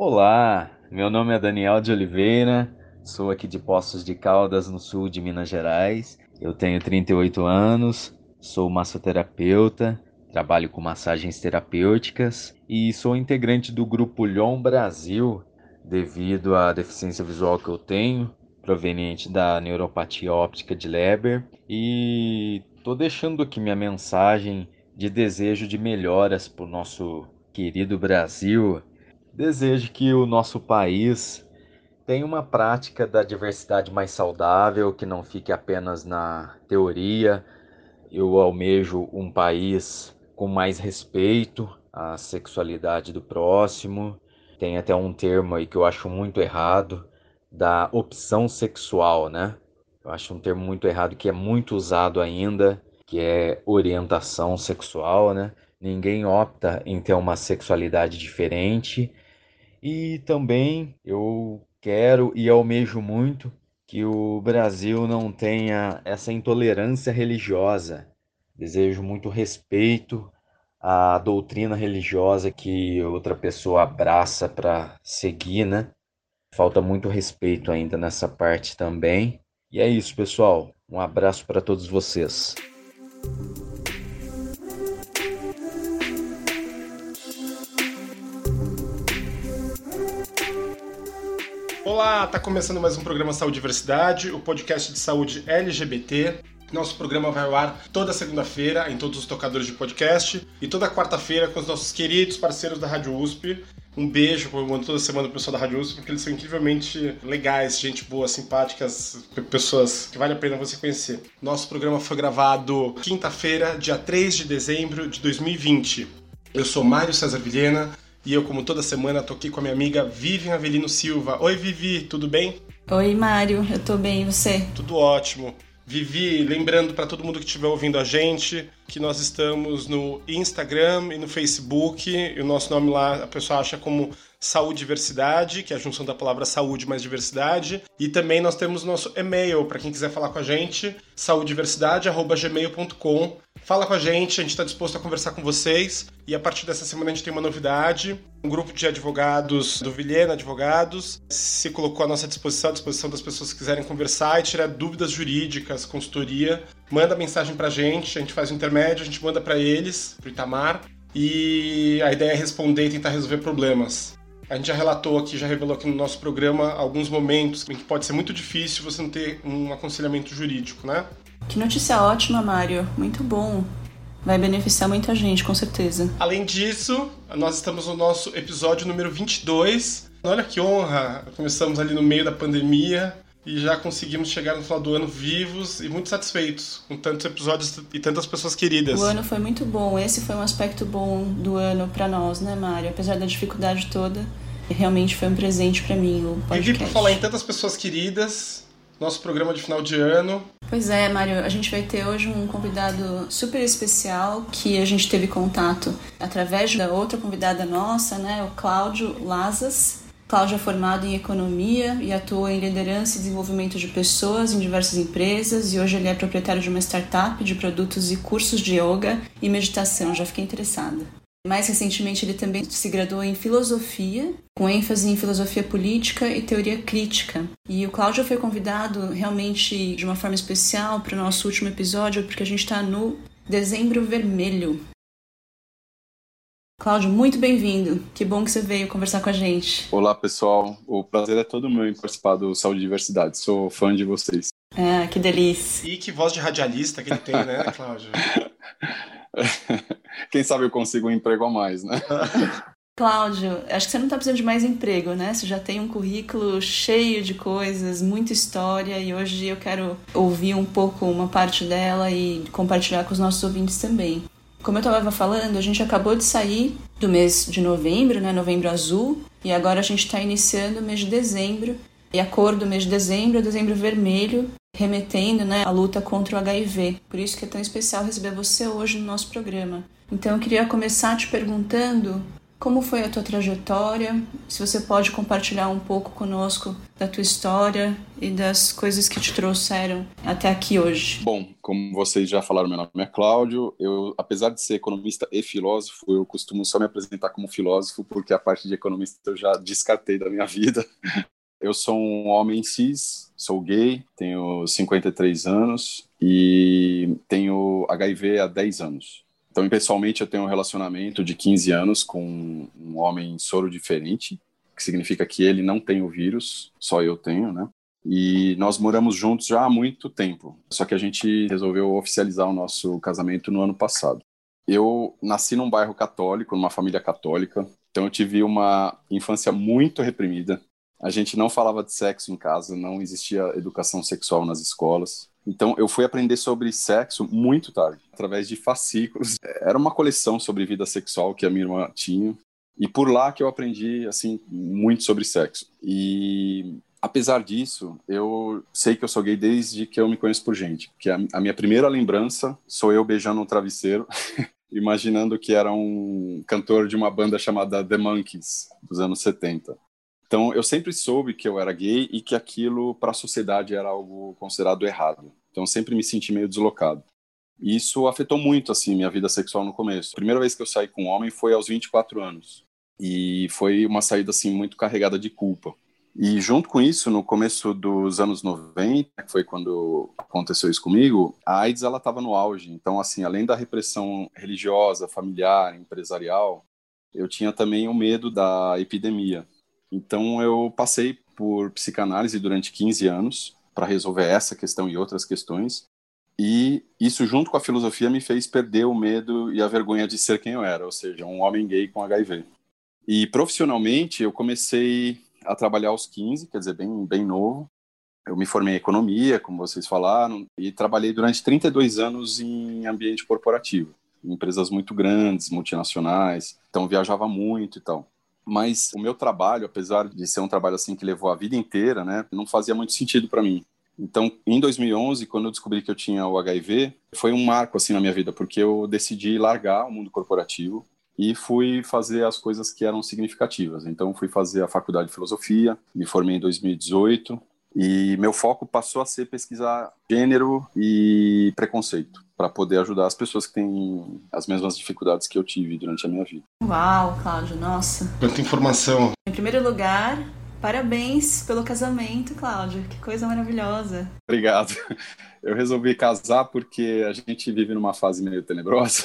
Olá, meu nome é Daniel de Oliveira, sou aqui de Poços de Caldas, no sul de Minas Gerais. Eu tenho 38 anos, sou massoterapeuta, trabalho com massagens terapêuticas e sou integrante do grupo Lhon Brasil devido à deficiência visual que eu tenho, proveniente da neuropatia óptica de Leber, e tô deixando aqui minha mensagem de desejo de melhoras para o nosso querido Brasil. Desejo que o nosso país tenha uma prática da diversidade mais saudável, que não fique apenas na teoria. Eu almejo um país com mais respeito à sexualidade do próximo. Tem até um termo aí que eu acho muito errado, da opção sexual, né? Eu acho um termo muito errado que é muito usado ainda, que é orientação sexual, né? Ninguém opta em ter uma sexualidade diferente. E também eu quero e almejo muito que o Brasil não tenha essa intolerância religiosa Desejo muito respeito à doutrina religiosa que outra pessoa abraça para seguir, né? Falta muito respeito ainda nessa parte também. E é isso, pessoal. Um abraço para todos vocês. Olá, tá começando mais um programa Saúde e Diversidade, o podcast de saúde LGBT. Nosso programa vai ao ar toda segunda-feira em todos os tocadores de podcast e toda quarta-feira com os nossos queridos parceiros da Rádio USP. Um beijo, eu mando toda semana o pessoal da Rádio USP, porque eles são incrivelmente legais, gente boa, simpáticas, pessoas que vale a pena você conhecer. Nosso programa foi gravado quinta-feira, dia 3 de dezembro de 2020. Eu sou Mário César Vilhena e eu, como toda semana, tô aqui com a minha amiga Vivian Avelino Silva. Oi, Vivi, tudo bem? Oi, Mário, eu tô bem, e você? Tudo ótimo. Vivi, lembrando para todo mundo que estiver ouvindo a gente que nós estamos no Instagram e no Facebook. E o nosso nome lá a pessoa acha como Saúde Diversidade, que é a junção da palavra saúde mais diversidade. E também nós temos nosso e-mail para quem quiser falar com a gente, saudiversidade@gmail.com. Fala com a gente, a gente está disposto a conversar com vocês. E a partir dessa semana a gente tem uma novidade. Um grupo de advogados do Vilhena Advogados se colocou à nossa disposição, à disposição das pessoas que quiserem conversar e tirar dúvidas jurídicas, consultoria. Manda mensagem pra gente, a gente faz o intermédio, a gente manda para eles, pro Itamar. E a ideia é responder e tentar resolver problemas. A gente já relatou aqui, já revelou aqui no nosso programa alguns momentos em que pode ser muito difícil você não ter um aconselhamento jurídico, né? Que notícia ótima, Mário. Muito bom. Vai beneficiar muita gente, com certeza. Além disso, nós estamos no nosso episódio número 22. Olha que honra! Começamos ali no meio da pandemia e já conseguimos chegar no final do ano vivos e muito satisfeitos com tantos episódios e tantas pessoas queridas. O ano foi muito bom. Esse foi um aspecto bom do ano para nós, né, Mário? Apesar da dificuldade toda, realmente foi um presente para mim o podcast. E por falar em tantas pessoas queridas, nosso programa de final de ano. Pois é, Mário, a gente vai ter hoje um convidado super especial que a gente teve contato através da outra convidada nossa, né, o Cláudio Lazas. Cláudio é formado em economia e atua em liderança e desenvolvimento de pessoas em diversas empresas e hoje ele é proprietário de uma startup de produtos e cursos de yoga e meditação. Já fiquei interessada. Mais recentemente, ele também se graduou em filosofia, com ênfase em filosofia política e teoria crítica. E o Cláudio foi convidado realmente de uma forma especial para o nosso último episódio, porque a gente está no Dezembro Vermelho. Cláudio, muito bem-vindo. Que bom que você veio conversar com a gente. Olá, pessoal. O prazer é todo meu em participar do Saúde e Diversidade. Sou fã de vocês. Ah, que delícia. E que voz de radialista que ele tem, né, Cláudio? Quem sabe eu consigo um emprego a mais, né? Cláudio, acho que você não está precisando de mais emprego, né? Você já tem um currículo cheio de coisas, muita história, e hoje eu quero ouvir um pouco uma parte dela e compartilhar com os nossos ouvintes também. Como eu estava falando, a gente acabou de sair do mês de novembro, né? Novembro azul, e agora a gente está iniciando o mês de dezembro. E a cor do mês de dezembro é dezembro vermelho, remetendo né, à luta contra o HIV. Por isso que é tão especial receber você hoje no nosso programa. Então eu queria começar te perguntando Como foi a tua trajetória? Se você pode compartilhar um pouco conosco da tua história e das coisas que te trouxeram até aqui hoje. Bom, como vocês já falaram, meu nome é Cláudio. Eu, apesar de ser economista e filósofo, eu costumo só me apresentar como filósofo porque a parte de economista eu já descartei da minha vida. Eu sou um homem cis, sou gay, tenho 53 anos e tenho HIV há 10 anos. Então, pessoalmente, eu tenho um relacionamento de 15 anos com um homem soro diferente, que significa que ele não tem o vírus, só eu tenho, né? E nós moramos juntos já há muito tempo. Só que a gente resolveu oficializar o nosso casamento no ano passado. Eu nasci num bairro católico, numa família católica, então eu tive uma infância muito reprimida. A gente não falava de sexo em casa, não existia educação sexual nas escolas. Então eu fui aprender sobre sexo muito tarde, através de fascículos. Era uma coleção sobre vida sexual que a minha irmã tinha. E por lá que eu aprendi assim muito sobre sexo. E apesar disso, eu sei que eu sou gay desde que eu me conheço por gente. Que a, minha primeira lembrança sou eu beijando um travesseiro, imaginando que era um cantor de uma banda chamada The Monkees dos anos 70. Então, eu sempre soube que eu era gay e que aquilo para a sociedade era algo considerado errado. Então, sempre me senti meio deslocado. E isso afetou muito assim minha vida sexual no começo. A primeira vez que eu saí com um homem foi aos 24 anos. E foi uma saída assim muito carregada de culpa. E junto com isso, no começo dos anos 90, que foi quando aconteceu isso comigo, a AIDS ela estava no auge. Então, assim, além da repressão religiosa, familiar, empresarial, eu tinha também o medo da epidemia. Então eu passei por psicanálise durante 15 anos para resolver essa questão e outras questões. E isso, junto com a filosofia, me fez perder o medo e a vergonha de ser quem eu era, ou seja, um homem gay com HIV. E profissionalmente, eu comecei a trabalhar aos 15, quer dizer, bem, bem novo. Eu me formei em economia, como vocês falaram, e trabalhei durante 32 anos em ambiente corporativo, em empresas muito grandes, multinacionais. Então, viajava muito e tal mas o meu trabalho, apesar de ser um trabalho assim que levou a vida inteira, né, não fazia muito sentido para mim. Então, em 2011, quando eu descobri que eu tinha o HIV, foi um marco assim na minha vida, porque eu decidi largar o mundo corporativo e fui fazer as coisas que eram significativas. Então, fui fazer a faculdade de filosofia, me formei em 2018 e meu foco passou a ser pesquisar gênero e preconceito para poder ajudar as pessoas que têm as mesmas dificuldades que eu tive durante a minha vida. Uau, Cláudio, nossa. Quanta informação. Em primeiro lugar, parabéns pelo casamento, Cláudio. Que coisa maravilhosa. Obrigado. Eu resolvi casar porque a gente vive numa fase meio tenebrosa.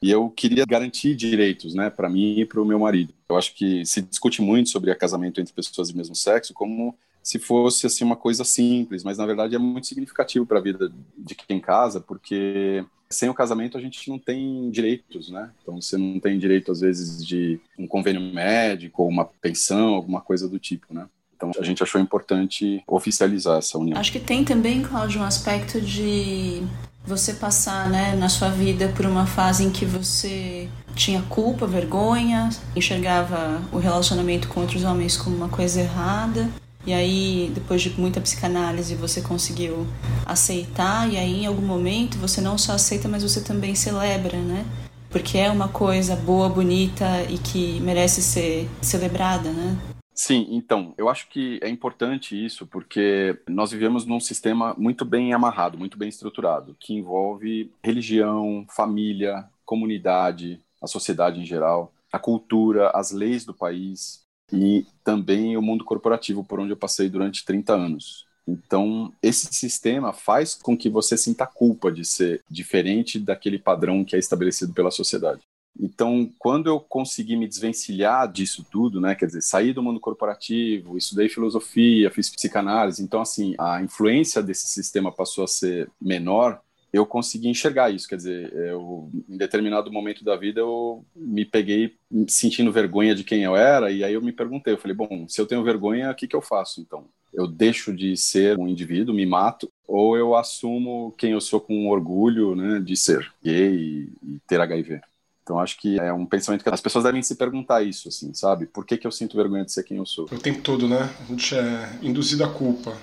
E eu queria garantir direitos, né, para mim e para o meu marido. Eu acho que se discute muito sobre casamento entre pessoas do mesmo sexo como se fosse assim uma coisa simples, mas na verdade é muito significativo para a vida de quem casa, porque sem o casamento a gente não tem direitos, né? Então você não tem direito às vezes de um convênio médico ou uma pensão, alguma coisa do tipo, né? Então a gente achou importante oficializar essa união. Acho que tem também, Cláudio, um aspecto de você passar, né, na sua vida por uma fase em que você tinha culpa, vergonha, enxergava o relacionamento com outros homens como uma coisa errada e aí, depois de muita psicanálise, você conseguiu aceitar, e aí em algum momento você não só aceita, mas você também celebra, né? Porque é uma coisa boa, bonita e que merece ser celebrada, né? Sim, então, eu acho que é importante isso, porque nós vivemos num sistema muito bem amarrado, muito bem estruturado, que envolve religião, família, comunidade, a sociedade em geral, a cultura, as leis do país, e também o mundo corporativo, por onde eu passei durante 30 anos. Então, esse sistema faz com que você sinta culpa de ser diferente daquele padrão que é estabelecido pela sociedade. Então, quando eu consegui me desvencilhar disso tudo, né, quer dizer, sair do mundo corporativo, estudei filosofia, fiz psicanálise, então assim, a influência desse sistema passou a ser menor, eu consegui enxergar isso. Quer dizer, eu, em determinado momento da vida, eu me peguei sentindo vergonha de quem eu era, e aí eu me perguntei, eu falei, bom, se eu tenho vergonha, o que, que eu faço então? Eu deixo de ser um indivíduo, me mato, ou eu assumo quem eu sou com orgulho né, de ser gay e, e ter HIV? Então acho que é um pensamento que as pessoas devem se perguntar isso, assim, sabe? Por que, que eu sinto vergonha de ser quem eu sou? O tempo todo, né? A gente é induzido à culpa.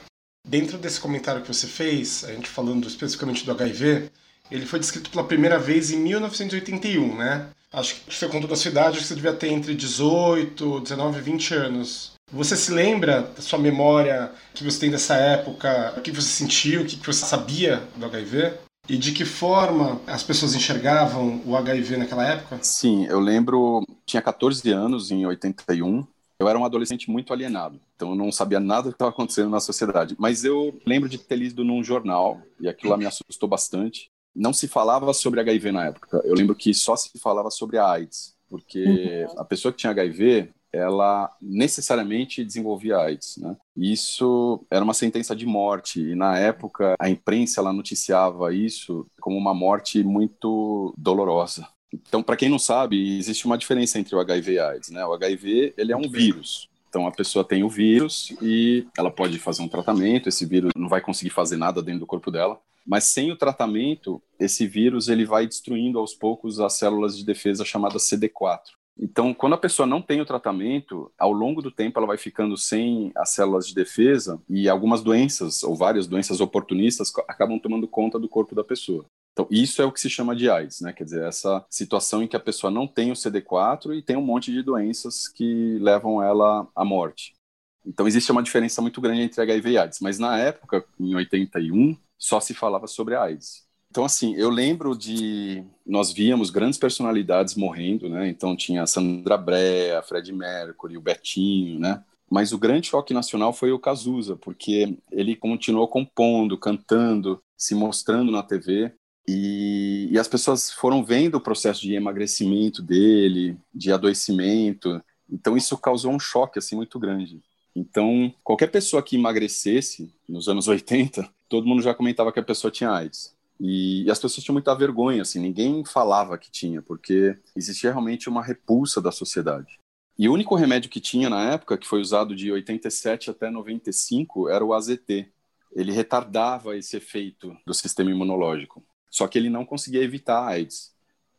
Dentro desse comentário que você fez, a gente falando especificamente do HIV, ele foi descrito pela primeira vez em 1981, né? Acho que você contou da sua idade, que você devia ter entre 18, 19 e 20 anos. Você se lembra da sua memória que você tem dessa época? O que você sentiu? O que você sabia do HIV? E de que forma as pessoas enxergavam o HIV naquela época? Sim, eu lembro, tinha 14 anos em 81. Eu era um adolescente muito alienado, então eu não sabia nada do que estava acontecendo na sociedade. Mas eu lembro de ter lido num jornal, e aquilo lá me assustou bastante. Não se falava sobre HIV na época. Eu lembro que só se falava sobre a AIDS, porque uhum. a pessoa que tinha HIV, ela necessariamente desenvolvia AIDS, né? Isso era uma sentença de morte e na época a imprensa ela noticiava isso como uma morte muito dolorosa. Então, para quem não sabe, existe uma diferença entre o HIV e a AIDS, né? O HIV, ele é um vírus. Então, a pessoa tem o vírus e ela pode fazer um tratamento, esse vírus não vai conseguir fazer nada dentro do corpo dela, mas sem o tratamento, esse vírus ele vai destruindo aos poucos as células de defesa chamadas CD4. Então, quando a pessoa não tem o tratamento, ao longo do tempo ela vai ficando sem as células de defesa e algumas doenças, ou várias doenças oportunistas, acabam tomando conta do corpo da pessoa. Então, isso é o que se chama de AIDS, né? Quer dizer, essa situação em que a pessoa não tem o CD4 e tem um monte de doenças que levam ela à morte. Então, existe uma diferença muito grande entre HIV e AIDS. Mas na época, em 81, só se falava sobre AIDS. Então, assim, eu lembro de. Nós víamos grandes personalidades morrendo, né? Então, tinha a Sandra Brea, Fred Mercury, o Betinho, né? Mas o grande choque nacional foi o Cazuza, porque ele continuou compondo, cantando, se mostrando na TV. E, e, as pessoas foram vendo o processo de emagrecimento dele, de adoecimento. Então, isso causou um choque assim muito grande. Então, qualquer pessoa que emagrecesse nos anos 80, todo mundo já comentava que a pessoa tinha AIDS. E, e, as pessoas tinham muita vergonha, assim, ninguém falava que tinha, porque existia realmente uma repulsa da sociedade. E o único remédio que tinha na época, que foi usado de 87 até 95, era o AZT. Ele retardava esse efeito do sistema imunológico, só que ele não conseguia evitar a AIDS.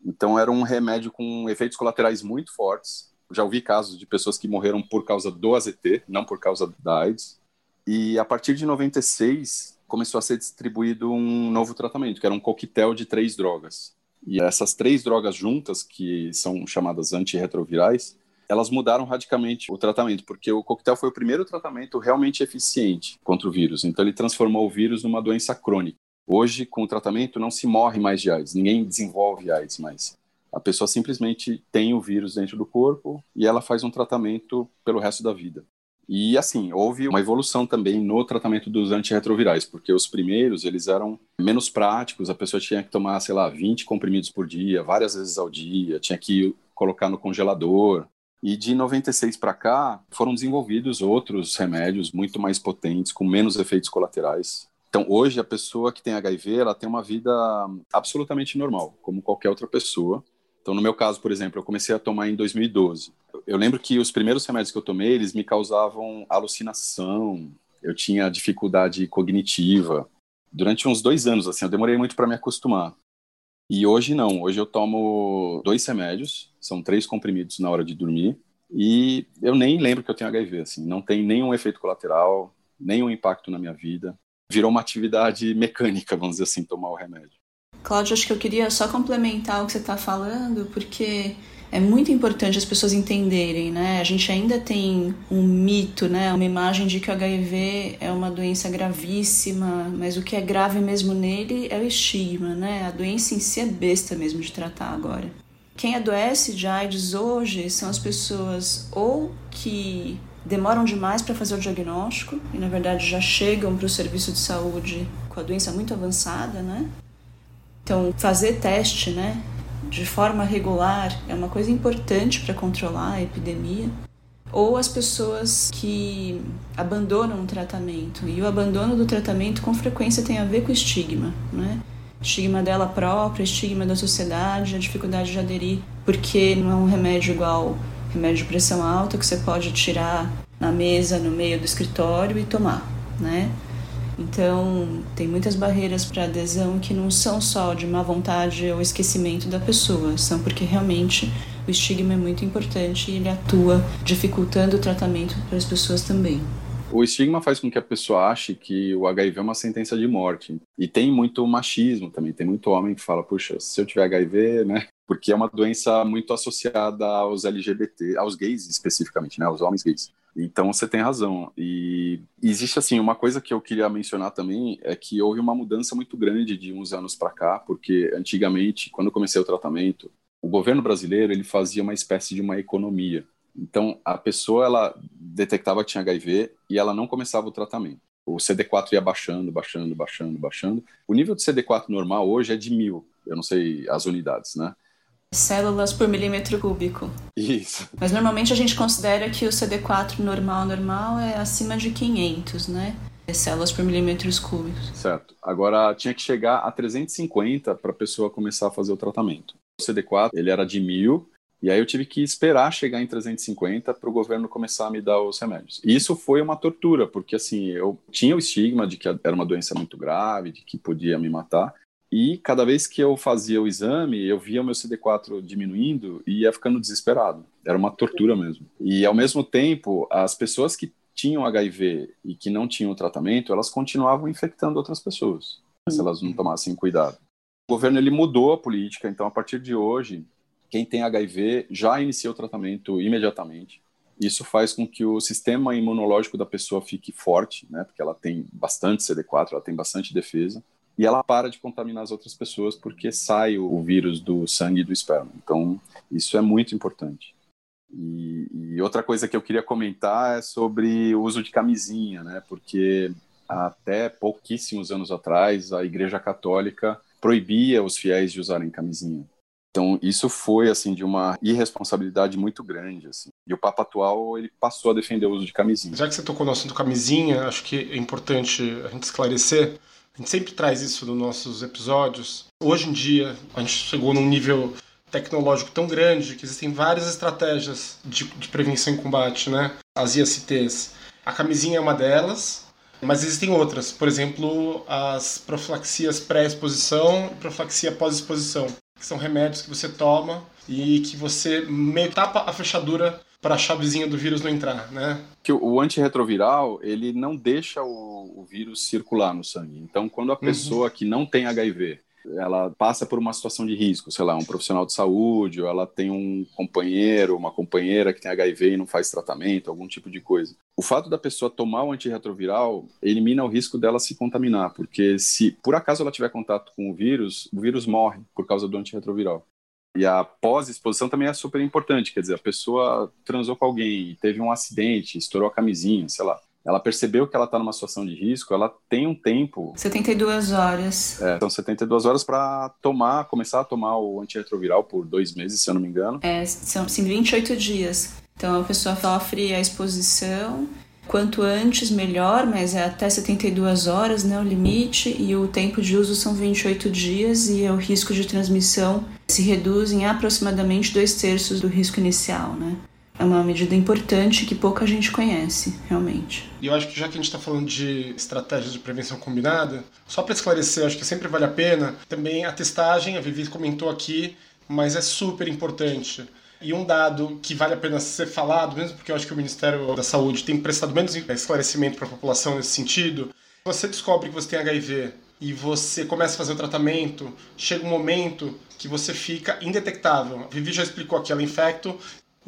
Então era um remédio com efeitos colaterais muito fortes. Já ouvi casos de pessoas que morreram por causa do AZT, não por causa da AIDS. E a partir de 96, começou a ser distribuído um novo tratamento, que era um coquetel de três drogas. E essas três drogas juntas, que são chamadas antirretrovirais, elas mudaram radicalmente o tratamento, porque o coquetel foi o primeiro tratamento realmente eficiente contra o vírus. Então, ele transformou o vírus numa doença crônica. Hoje, com o tratamento, não se morre mais de AIDS, ninguém desenvolve AIDS mais. A pessoa simplesmente tem o vírus dentro do corpo e ela faz um tratamento pelo resto da vida. E assim, houve uma evolução também no tratamento dos antirretrovirais, porque os primeiros, eles eram menos práticos, a pessoa tinha que tomar, sei lá, 20 comprimidos por dia, várias vezes ao dia, tinha que colocar no congelador. E de 96 para cá, foram desenvolvidos outros remédios muito mais potentes, com menos efeitos colaterais. Então, hoje, a pessoa que tem HIV, ela tem uma vida absolutamente normal, como qualquer outra pessoa. Então, no meu caso, por exemplo, eu comecei a tomar em 2012. Eu lembro que os primeiros remédios que eu tomei, eles me causavam alucinação, eu tinha dificuldade cognitiva. Durante uns dois anos, assim, eu demorei muito para me acostumar. E hoje não, hoje eu tomo dois remédios, são três comprimidos na hora de dormir, e eu nem lembro que eu tenho HIV, assim, não tem nenhum efeito colateral, nenhum impacto na minha vida. Virou uma atividade mecânica, vamos dizer assim, tomar o remédio. Cláudio, acho que eu queria só complementar o que você está falando, porque é muito importante as pessoas entenderem, né? A gente ainda tem um mito, né? Uma imagem de que o HIV é uma doença gravíssima, mas o que é grave mesmo nele é o estigma, né? A doença em si é besta mesmo de tratar agora. Quem adoece de AIDS hoje são as pessoas ou que demoram demais para fazer o diagnóstico e na verdade já chegam para o serviço de saúde com a doença muito avançada, né? Então, fazer teste, né, de forma regular é uma coisa importante para controlar a epidemia. Ou as pessoas que abandonam o tratamento. E o abandono do tratamento com frequência tem a ver com estigma, né? Estigma dela própria, estigma da sociedade, a dificuldade de aderir, porque não é um remédio igual remédio de pressão alta que você pode tirar na mesa, no meio do escritório e tomar, né? Então, tem muitas barreiras para adesão que não são só de má vontade ou esquecimento da pessoa, são porque realmente o estigma é muito importante e ele atua dificultando o tratamento para as pessoas também. O estigma faz com que a pessoa ache que o HIV é uma sentença de morte. E tem muito machismo também. Tem muito homem que fala, puxa, se eu tiver HIV, né? Porque é uma doença muito associada aos LGBT, aos gays especificamente, né? Aos homens gays. Então você tem razão. E existe assim uma coisa que eu queria mencionar também é que houve uma mudança muito grande de uns anos para cá, porque antigamente, quando eu comecei o tratamento, o governo brasileiro ele fazia uma espécie de uma economia. Então a pessoa ela detectava que tinha HIV e ela não começava o tratamento. O CD4 ia baixando, baixando, baixando, baixando. O nível de CD4 normal hoje é de mil. Eu não sei as unidades, né? células por milímetro cúbico. Isso. Mas normalmente a gente considera que o CD4 normal normal é acima de 500, né? Células por milímetros cúbicos. Certo. Agora tinha que chegar a 350 para a pessoa começar a fazer o tratamento. O CD4 ele era de mil e aí eu tive que esperar chegar em 350 para o governo começar a me dar os remédios. E isso foi uma tortura, porque assim, eu tinha o estigma de que era uma doença muito grave, de que podia me matar, e cada vez que eu fazia o exame, eu via o meu CD4 diminuindo e ia ficando desesperado. Era uma tortura mesmo. E ao mesmo tempo, as pessoas que tinham HIV e que não tinham tratamento, elas continuavam infectando outras pessoas, se elas não tomassem cuidado. O governo ele mudou a política, então a partir de hoje, quem tem HIV já inicia o tratamento imediatamente. Isso faz com que o sistema imunológico da pessoa fique forte, né, porque ela tem bastante CD4, ela tem bastante defesa e ela para de contaminar as outras pessoas porque sai o vírus do sangue e do esperma. Então, isso é muito importante. E, e, outra coisa que eu queria comentar é sobre o uso de camisinha, né? Porque até pouquíssimos anos atrás a Igreja Católica proibia os fiéis de usarem camisinha. Então isso foi assim de uma irresponsabilidade muito grande, assim. E o Papa atual ele passou a defender o uso de camisinha. Já que você tocou no assunto camisinha, acho que é importante a gente esclarecer a gente sempre traz isso nos nossos episódios. Hoje em dia, a gente chegou num nível tecnológico tão grande que existem várias estratégias de, de prevenção e combate, né? As ISTs. A camisinha é uma delas, mas existem outras. Por exemplo, as profilaxias pré-exposição e profilaxia pós-exposição, que são remédios que você toma e que você meio tapa a fechadura para a chavezinha do vírus não entrar, né? Que o antirretroviral, ele não deixa o, o vírus circular no sangue. Então, quando a uhum. pessoa uhum. que não tem HIV, ela passa por uma situação de risco, sei lá, um profissional de saúde, ou ela tem um companheiro, uma companheira que tem HIV e não faz tratamento, algum tipo de coisa. O fato da pessoa tomar o antirretroviral elimina o risco dela se contaminar, porque se por acaso ela tiver contato com o vírus, o vírus morre por causa do antirretroviral. E a pós-exposição também é super importante, quer dizer, a pessoa transou com alguém, teve um acidente, estourou a camisinha, sei lá. Ela percebeu que ela está numa situação de risco, ela tem um tempo. 72 horas. É, são 72 horas para tomar, começar a tomar o antirretroviral por dois meses, se eu não me engano. É, são assim, 28 dias. Então a pessoa fala fria a exposição, quanto antes melhor, mas é até 72 horas, né, o limite, e o tempo de uso são 28 dias e o risco de transmissão se reduz em aproximadamente dois terços do risco inicial, né? É uma medida importante que pouca gente conhece, realmente. E eu acho que já que a gente está falando de estratégias de prevenção combinada, só para esclarecer, acho que sempre vale a pena, também a testagem, a Vivi comentou aqui, mas é super importante. E um dado que vale a pena ser falado, mesmo porque eu acho que o Ministério da Saúde tem prestado menos esclarecimento para a população nesse sentido, você descobre que você tem HIV e você começa a fazer o tratamento, chega um momento que você fica indetectável. A Vivi já explicou aqui, ela infecta,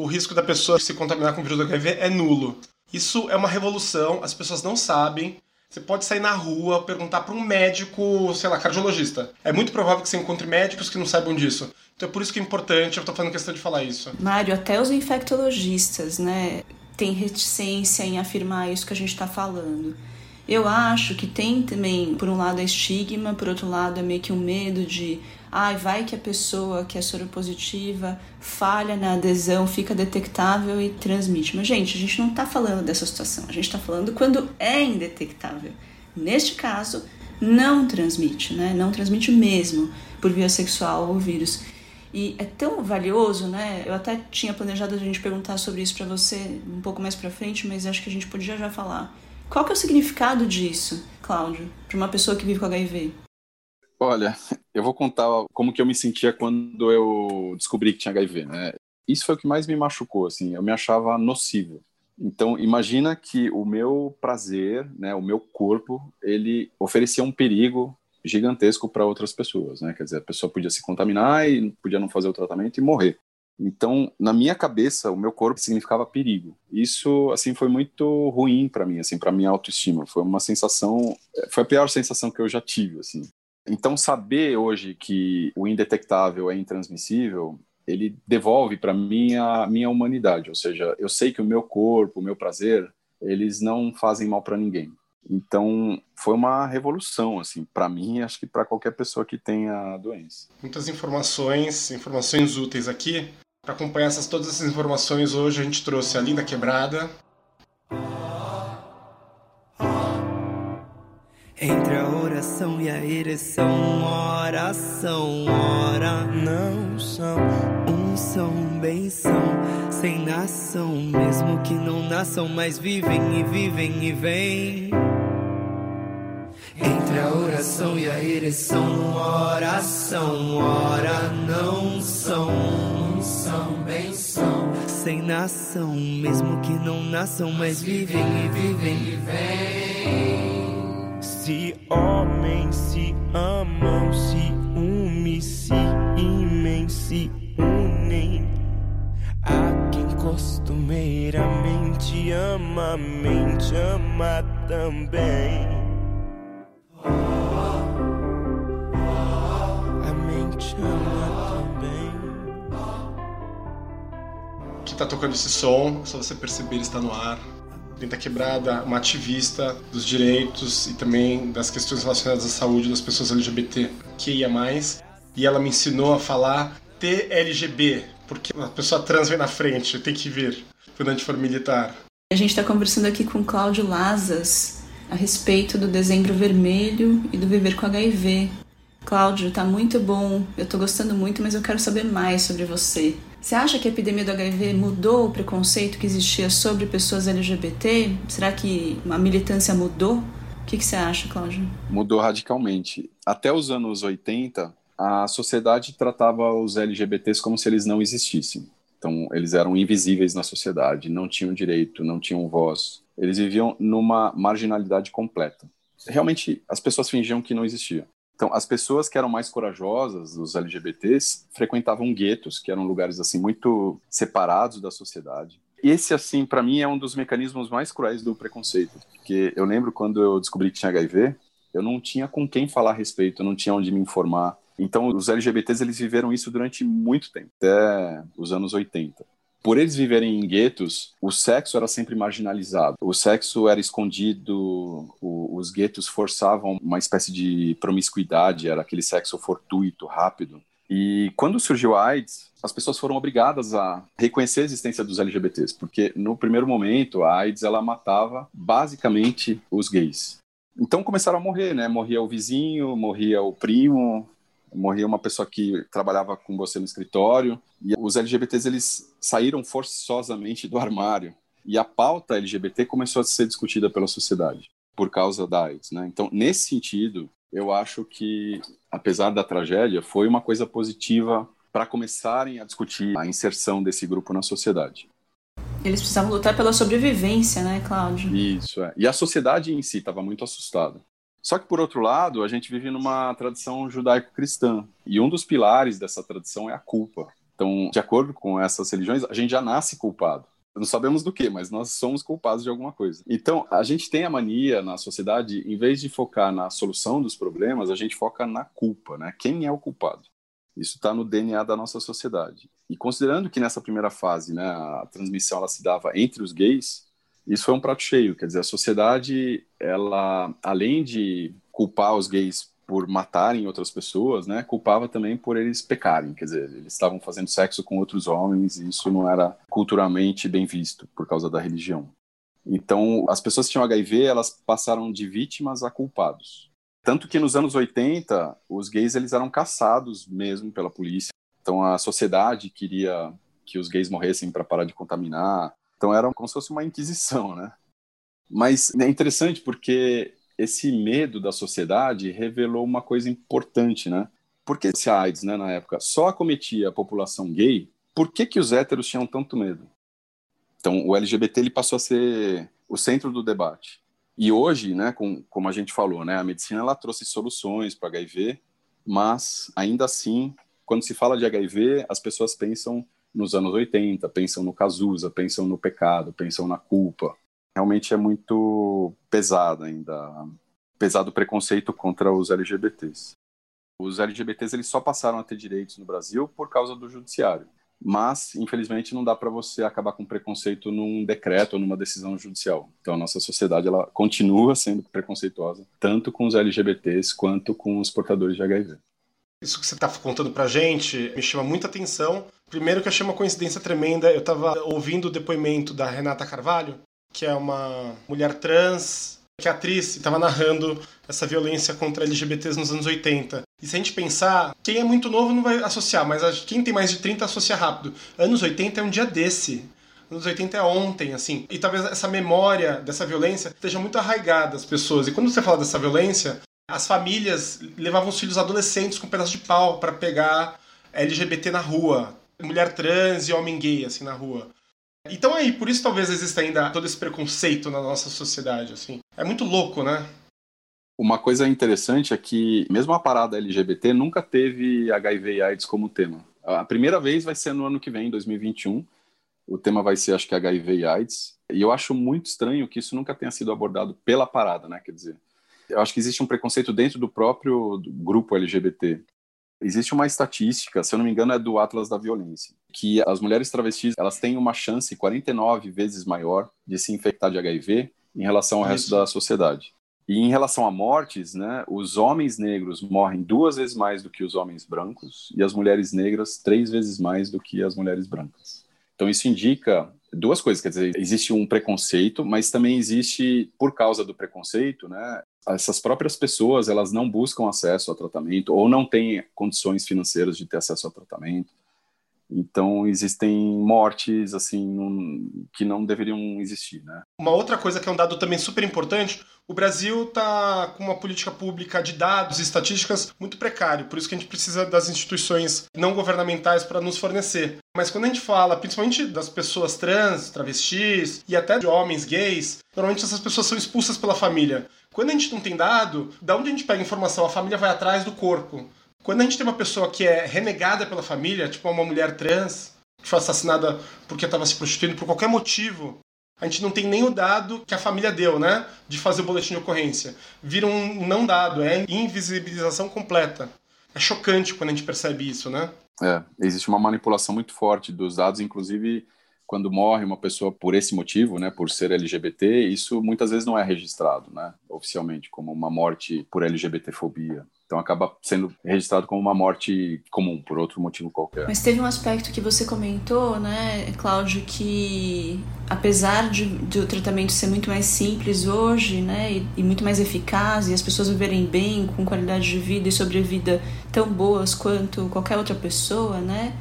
o risco da pessoa se contaminar com o vírus do HIV é nulo. Isso é uma revolução, as pessoas não sabem. Você pode sair na rua, perguntar para um médico, sei lá, cardiologista. É muito provável que você encontre médicos que não saibam disso. Então é por isso que é importante, eu tô fazendo questão de falar isso. Mário, até os infectologistas, né, têm reticência em afirmar isso que a gente está falando. Eu acho que tem também, por um lado, a estigma, por outro lado, é meio que um medo de ai, vai que a pessoa que é soropositiva falha na adesão, fica detectável e transmite. Mas, gente, a gente não está falando dessa situação, a gente está falando quando é indetectável. Neste caso, não transmite, né? Não transmite mesmo por via sexual o vírus. E é tão valioso, né? Eu até tinha planejado a gente perguntar sobre isso para você um pouco mais para frente, mas acho que a gente podia já falar. Qual que é o significado disso, Cláudio, para uma pessoa que vive com HIV? Olha, eu vou contar como que eu me sentia quando eu descobri que tinha HIV, né? Isso foi o que mais me machucou, assim, eu me achava nocivo. Então, imagina que o meu prazer, né, o meu corpo, ele oferecia um perigo gigantesco para outras pessoas, né? Quer dizer, a pessoa podia se contaminar e podia não fazer o tratamento e morrer. Então, na minha cabeça, o meu corpo significava perigo. Isso, assim, foi muito ruim para mim, assim, para minha autoestima. Foi uma sensação, foi a pior sensação que eu já tive, assim. Então, saber hoje que o indetectável é intransmissível ele devolve para mim a minha humanidade, ou seja, eu sei que o meu corpo, o meu prazer, eles não fazem mal para ninguém. Então, foi uma revolução, assim, para mim e acho que para qualquer pessoa que tenha doença. Muitas informações, informações úteis aqui. Para acompanhar essas, todas essas informações, hoje a gente trouxe a Linda Quebrada, Entre a oração e a ereção, oração, ora não são, um são, bem são, sem nação, mesmo que não nasçam, mas vivem e vivem e vêm. Entre a oração e a ereção, oração, ora não são, um são, bem são, sem nação, mesmo que não nasçam, mas vivem e vivem e vêm. Homens se amam, se unem, se imem, se unem. A quem costumeiramente ama, mente ama também. A mente ama também. que tá tocando esse som, só você perceber, está no ar. Linda Quebrada, uma ativista dos direitos e também das questões relacionadas à saúde das pessoas LGBT que ia mais. E ela me ensinou a falar TLGB, porque a pessoa trans vem na frente, tem que vir quando a gente for militar. A gente está conversando aqui com Cláudio Lazas a respeito do Dezembro Vermelho e do Viver com HIV. Cláudio, tá muito bom, eu tô gostando muito, mas eu quero saber mais sobre você. Você acha que a epidemia do HIV mudou o preconceito que existia sobre pessoas LGBT? Será que a militância mudou? O que, que você acha, Cláudio? Mudou radicalmente. Até os anos 80, a sociedade tratava os LGBTs como se eles não existissem. Então, eles eram invisíveis na sociedade, não tinham direito, não tinham voz. Eles viviam numa marginalidade completa. Realmente, as pessoas fingiam que não existiam. Então, as pessoas que eram mais corajosas, os LGBTs, frequentavam guetos, que eram lugares assim muito separados da sociedade. Esse, assim, para mim é um dos mecanismos mais cruéis do preconceito, porque eu lembro quando eu descobri que tinha HIV, eu não tinha com quem falar a respeito, eu não tinha onde me informar. Então, os LGBTs eles viveram isso durante muito tempo, até os anos 80 por eles viverem em guetos, o sexo era sempre marginalizado. O sexo era escondido, o, os guetos forçavam uma espécie de promiscuidade, era aquele sexo fortuito, rápido. E quando surgiu a AIDS, as pessoas foram obrigadas a reconhecer a existência dos LGBTs, porque no primeiro momento a AIDS ela matava basicamente os gays. Então começaram a morrer, né? Morria o vizinho, morria o primo, morria uma pessoa que trabalhava com você no escritório e os LGBTs eles saíram forçosamente do armário e a pauta LGBT começou a ser discutida pela sociedade por causa da AIDS, né? Então, nesse sentido, eu acho que apesar da tragédia, foi uma coisa positiva para começarem a discutir a inserção desse grupo na sociedade. Eles precisavam lutar pela sobrevivência, né, Cláudio? Isso, é. E a sociedade em si estava muito assustada. Só que, por outro lado, a gente vive numa tradição judaico-cristã. E um dos pilares dessa tradição é a culpa. Então, de acordo com essas religiões, a gente já nasce culpado. Não sabemos do que, mas nós somos culpados de alguma coisa. Então, a gente tem a mania na sociedade, em vez de focar na solução dos problemas, a gente foca na culpa, né? Quem é o culpado? Isso está no DNA da nossa sociedade. E considerando que nessa primeira fase, né, a transmissão ela se dava entre os gays, isso foi um prato cheio. Quer dizer, a sociedade, ela, além de culpar os gays por matarem outras pessoas, né, culpava também por eles pecarem, quer dizer, eles estavam fazendo sexo com outros homens e isso não era culturalmente bem visto por causa da religião. Então, as pessoas que tinham HIV, elas passaram de vítimas a culpados. Tanto que nos anos 80, os gays eles eram caçados mesmo pela polícia. Então, a sociedade queria que os gays morressem para parar de contaminar. Então era como se fosse uma inquisição, né? Mas é interessante porque esse medo da sociedade revelou uma coisa importante, né? Porque se a AIDS, né, na época, só acometia a população gay, por que, que os héteros tinham tanto medo? Então, o LGBT ele passou a ser o centro do debate. E hoje, né, com, como a gente falou, né, a medicina ela trouxe soluções para HIV, mas ainda assim, quando se fala de HIV, as pessoas pensam nos anos 80, pensam no Cazuza, pensam no pecado, pensam na culpa. Realmente é muito pesado ainda, pesado o preconceito contra os LGBTs. Os LGBTs eles só passaram a ter direitos no Brasil por causa do judiciário mas infelizmente não dá para você acabar com preconceito num decreto ou numa decisão judicial. Então a nossa sociedade ela continua sendo preconceituosa tanto com os LGBTs quanto com os portadores de HIV. Isso que você está contando para gente me chama muita atenção. Primeiro que eu achei uma coincidência tremenda. Eu estava ouvindo o depoimento da Renata Carvalho, que é uma mulher trans, que é atriz, estava narrando essa violência contra LGBTs nos anos 80. E se a gente pensar, quem é muito novo não vai associar, mas quem tem mais de 30 associa rápido. Anos 80 é um dia desse. Anos 80 é ontem, assim. E talvez essa memória dessa violência esteja muito arraigada às pessoas. E quando você fala dessa violência, as famílias levavam os filhos adolescentes com um pedaço de pau para pegar LGBT na rua. Mulher trans e homem gay, assim, na rua. Então aí, por isso talvez exista ainda todo esse preconceito na nossa sociedade, assim. É muito louco, né? Uma coisa interessante é que, mesmo a parada LGBT nunca teve HIV e AIDS como tema. A primeira vez vai ser no ano que vem, 2021. O tema vai ser, acho que, HIV e AIDS. E eu acho muito estranho que isso nunca tenha sido abordado pela parada, né? Quer dizer, eu acho que existe um preconceito dentro do próprio grupo LGBT. Existe uma estatística, se eu não me engano, é do Atlas da Violência, que as mulheres travestis elas têm uma chance 49 vezes maior de se infectar de HIV em relação ao resto da sociedade. E em relação a mortes, né, os homens negros morrem duas vezes mais do que os homens brancos e as mulheres negras três vezes mais do que as mulheres brancas. Então isso indica duas coisas, quer dizer, existe um preconceito, mas também existe, por causa do preconceito, né, essas próprias pessoas elas não buscam acesso ao tratamento ou não têm condições financeiras de ter acesso ao tratamento. Então existem mortes assim que não deveriam existir, né? Uma outra coisa que é um dado também super importante, o Brasil está com uma política pública de dados e estatísticas muito precário, por isso que a gente precisa das instituições não governamentais para nos fornecer. Mas quando a gente fala, principalmente das pessoas trans, travestis e até de homens gays, normalmente essas pessoas são expulsas pela família. Quando a gente não tem dado, da onde a gente pega informação? A família vai atrás do corpo. Quando a gente tem uma pessoa que é renegada pela família, tipo uma mulher trans, que foi assassinada porque estava se prostituindo por qualquer motivo, a gente não tem nem o dado que a família deu, né? De fazer o boletim de ocorrência. Vira um não dado, é invisibilização completa. É chocante quando a gente percebe isso, né? É, existe uma manipulação muito forte dos dados, inclusive quando morre uma pessoa por esse motivo, né, por ser LGBT, isso muitas vezes não é registrado, né, oficialmente como uma morte por LGBTfobia. Então acaba sendo registrado como uma morte comum, por outro motivo qualquer. Mas teve um aspecto que você comentou, né, Cláudio, que apesar de, de o tratamento ser muito mais simples hoje, né, e, e, muito mais eficaz, e as pessoas viverem bem, com qualidade de vida e sobrevida tão boas quanto qualquer outra pessoa, né,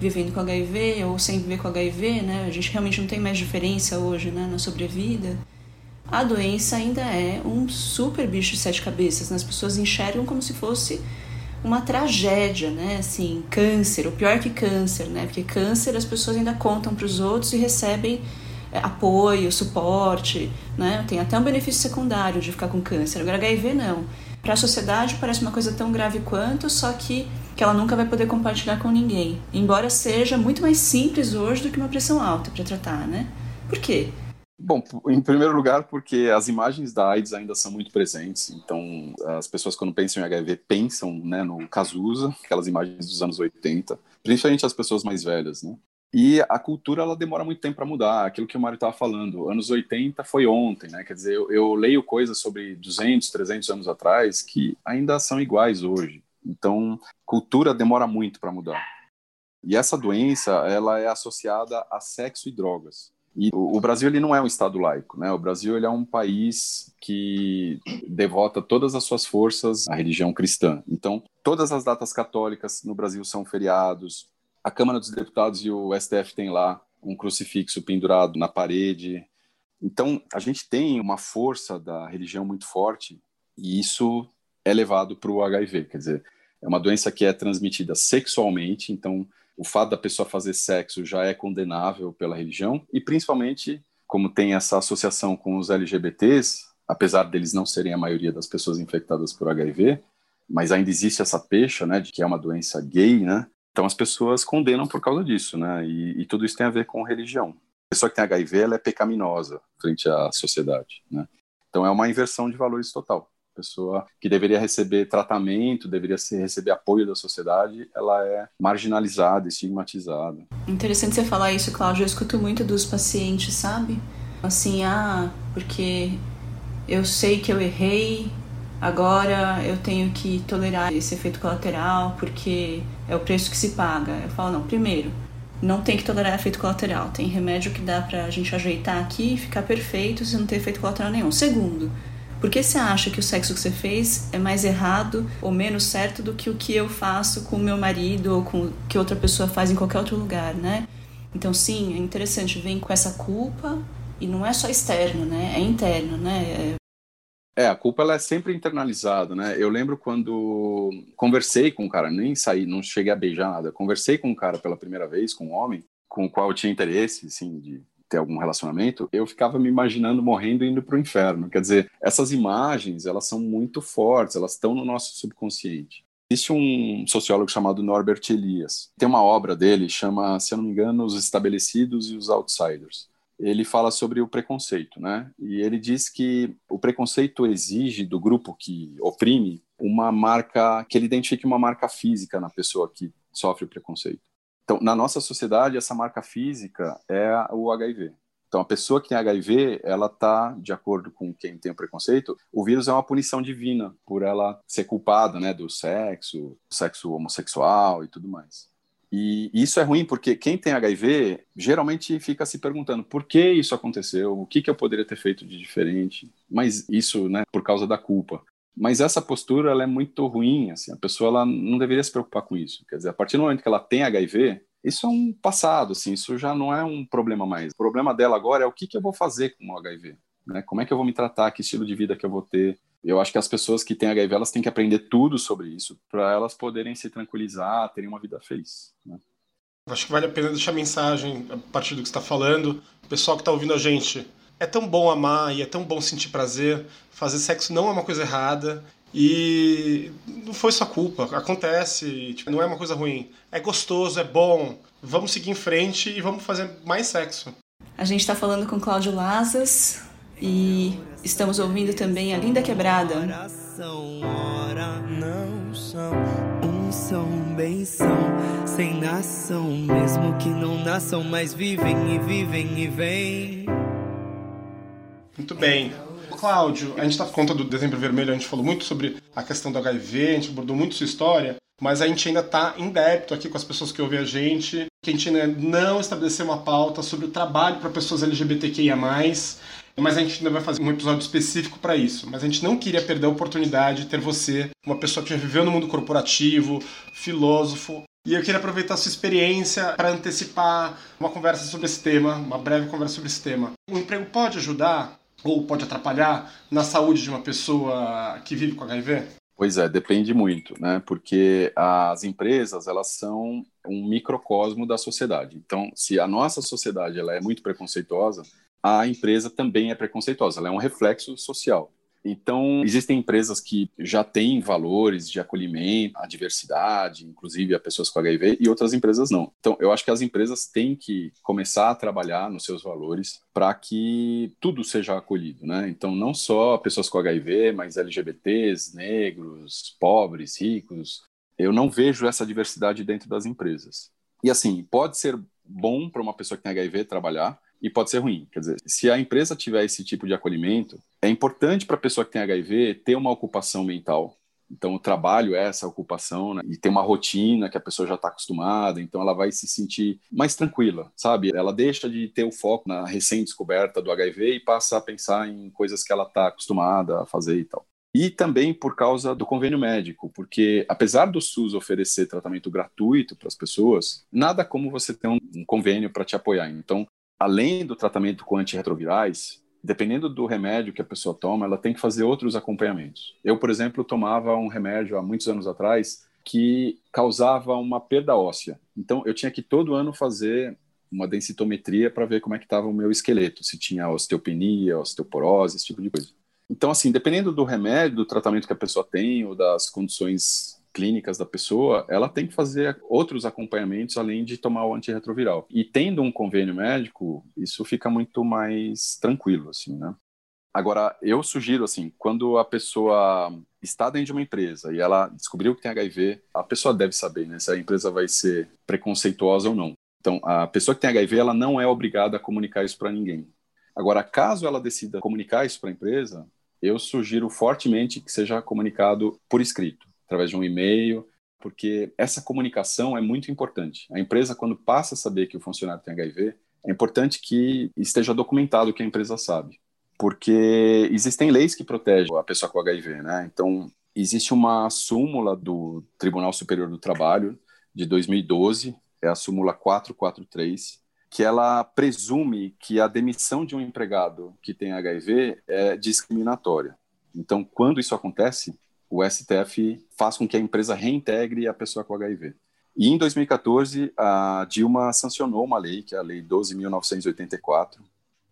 vivendo com HIV ou sem viver com HIV, né, a gente realmente não tem mais diferença hoje, né, na sobrevida a doença ainda é um super bicho de sete cabeças. Né? As pessoas enxergam como se fosse uma tragédia, né? Assim, câncer, o pior que câncer, né? Porque câncer as pessoas ainda contam para os outros e recebem é, apoio, suporte, né? Tem até um benefício secundário de ficar com câncer. Agora HIV não. Para a sociedade parece uma coisa tão grave quanto, só que que ela nunca vai poder compartilhar com ninguém. Embora seja muito mais simples hoje do que uma pressão alta para tratar, né? Por quê? Bom, em primeiro lugar, porque as imagens da AIDS ainda são muito presentes. Então, as pessoas, quando pensam em HIV, pensam né, no Cazuza, aquelas imagens dos anos 80, principalmente as pessoas mais velhas, né? E a cultura, ela demora muito tempo para mudar. Aquilo que o Mário estava falando, anos 80 foi ontem, né? Quer dizer, eu, eu leio coisas sobre 200, 300 anos atrás que ainda são iguais hoje. Então, cultura demora muito para mudar. E essa doença, ela é associada a sexo e drogas. E o, Brasil ele não é um estado laico, né? O Brasil ele é um país que devota todas as suas forças à religião cristã. Então, todas as datas católicas no Brasil são feriados. A Câmara dos Deputados e o STF tem lá um crucifixo pendurado na parede. Então, a gente tem uma força da religião muito forte e isso é levado para o HIV, quer dizer, é uma doença que é transmitida sexualmente, então o fato da pessoa fazer sexo já é condenável pela religião e principalmente como tem essa associação com os LGBTs, apesar deles não serem a maioria das pessoas infectadas por HIV, mas ainda existe essa pecha, né, de que é uma doença gay, né? Então as pessoas condenam por causa disso, né? E, e tudo isso tem a ver com religião. A pessoa que tem HIV, ela é pecaminosa frente à sociedade, né? Então é uma inversão de valores total. Pessoa que deveria receber tratamento, deveria receber apoio da sociedade, ela é marginalizada, estigmatizada. Interessante você falar isso, Cláudio. Eu escuto muito dos pacientes, sabe? Assim, ah, porque eu sei que eu errei, agora eu tenho que tolerar esse efeito colateral porque é o preço que se paga. Eu falo, não, primeiro, não tem que tolerar efeito colateral. Tem remédio que dá pra gente ajeitar aqui e ficar perfeito se não ter efeito colateral nenhum. Segundo, por que você acha que o sexo que você fez é mais errado ou menos certo do que o que eu faço com meu marido ou com o que outra pessoa faz em qualquer outro lugar, né? Então, sim, é interessante, vem com essa culpa e não é só externo, né? É interno, né? É, a culpa ela é sempre internalizada, né? Eu lembro quando conversei com um cara, nem saí, não cheguei a beijar nada, conversei com um cara pela primeira vez, com um homem, com o qual eu tinha interesse, assim, de ter algum relacionamento, eu ficava me imaginando morrendo e indo para o inferno. Quer dizer, essas imagens, elas são muito fortes, elas estão no nosso subconsciente. Existe um sociólogo chamado Norbert Elias. Tem uma obra dele, chama, se eu não me engano, Os Estabelecidos e os Outsiders ele fala sobre o preconceito, né? E ele diz que o preconceito exige do grupo que oprime uma marca, que ele identifique uma marca física na pessoa que sofre o preconceito. Então, na nossa sociedade, essa marca física é o HIV. Então, a pessoa que tem HIV, ela está, de acordo com quem tem o preconceito, o vírus é uma punição divina por ela ser culpada, né, do sexo, sexo homossexual e tudo mais. E isso é ruim porque quem tem HIV geralmente fica se perguntando por que isso aconteceu, o que, que eu poderia ter feito de diferente, mas isso, né, por causa da culpa. Mas essa postura ela é muito ruim, assim, a pessoa ela não deveria se preocupar com isso. Quer dizer, a partir do momento que ela tem HIV, isso é um passado, assim, isso já não é um problema mais. O problema dela agora é o que, que eu vou fazer com o HIV, né? Como é que eu vou me tratar, que estilo de vida que eu vou ter, eu acho que as pessoas que têm HIV elas têm que aprender tudo sobre isso para elas poderem se tranquilizar, terem uma vida feliz. Né? Acho que vale a pena deixar mensagem a partir do que está falando. O pessoal que está ouvindo a gente, é tão bom amar e é tão bom sentir prazer. Fazer sexo não é uma coisa errada e não foi sua culpa. Acontece, tipo, não é uma coisa ruim. É gostoso, é bom. Vamos seguir em frente e vamos fazer mais sexo. A gente está falando com Cláudio Lazas, e estamos ouvindo também a Linda Quebrada. Ora não são, um são, bem são, sem nação, mesmo que não nasçam, mas vivem e vivem e vêm. Muito bem. Cláudio, a gente está por conta do Dezembro Vermelho, a gente falou muito sobre a questão do HIV, a gente abordou muito sua história, mas a gente ainda está em débito aqui com as pessoas que ouvem a gente, que a gente ainda não estabeleceu uma pauta sobre o trabalho para pessoas LGBTQIA+, mas a gente ainda vai fazer um episódio específico para isso. Mas a gente não queria perder a oportunidade de ter você, uma pessoa que já viveu no mundo corporativo, filósofo. E eu queria aproveitar a sua experiência para antecipar uma conversa sobre esse tema, uma breve conversa sobre esse tema. O emprego pode ajudar ou pode atrapalhar na saúde de uma pessoa que vive com HIV? Pois é, depende muito, né? Porque as empresas, elas são um microcosmo da sociedade. Então, se a nossa sociedade ela é muito preconceituosa, a empresa também é preconceituosa, ela é um reflexo social. Então, existem empresas que já têm valores de acolhimento, a diversidade, inclusive a pessoas com HIV, e outras empresas não. Então, eu acho que as empresas têm que começar a trabalhar nos seus valores para que tudo seja acolhido, né? Então, não só pessoas com HIV, mas LGBTs, negros, pobres, ricos. Eu não vejo essa diversidade dentro das empresas. E assim, pode ser bom para uma pessoa que tem HIV trabalhar, e pode ser ruim. Quer dizer, se a empresa tiver esse tipo de acolhimento, é importante para a pessoa que tem HIV ter uma ocupação mental. Então, o trabalho é essa ocupação, né? e tem uma rotina que a pessoa já está acostumada, então ela vai se sentir mais tranquila, sabe? Ela deixa de ter o foco na recém-descoberta do HIV e passa a pensar em coisas que ela está acostumada a fazer e tal. E também por causa do convênio médico, porque apesar do SUS oferecer tratamento gratuito para as pessoas, nada como você ter um, um convênio para te apoiar. Então, além do tratamento com antirretrovirais, dependendo do remédio que a pessoa toma, ela tem que fazer outros acompanhamentos. Eu, por exemplo, tomava um remédio há muitos anos atrás que causava uma perda óssea. Então, eu tinha que todo ano fazer uma densitometria para ver como é que estava o meu esqueleto, se tinha osteopenia, osteoporose, esse tipo de coisa. Então, assim, dependendo do remédio, do tratamento que a pessoa tem ou das condições clínicas da pessoa, ela tem que fazer outros acompanhamentos além de tomar o antirretroviral. E tendo um convênio médico, isso fica muito mais tranquilo, assim, né? Agora, eu sugiro, assim, quando a pessoa está dentro de uma empresa e ela descobriu que tem HIV, a pessoa deve saber, né, se a empresa vai ser preconceituosa ou não. Então, a pessoa que tem HIV, ela não é obrigada a comunicar isso para ninguém. Agora, caso ela decida comunicar isso para a empresa, eu sugiro fortemente que seja comunicado por escrito através de um e-mail, porque essa comunicação é muito importante. A empresa, quando passa a saber que o funcionário tem HIV, é importante que esteja documentado que a empresa sabe, porque existem leis que protegem a pessoa com HIV, né? Então, existe uma súmula do Tribunal Superior do Trabalho de 2012, é a súmula 443, que ela presume que a demissão de um empregado que tem HIV é discriminatória. Então, quando isso acontece, o STF faz com que a empresa reintegre a pessoa com HIV. E em 2014, a Dilma sancionou uma lei, que é a Lei 12.984,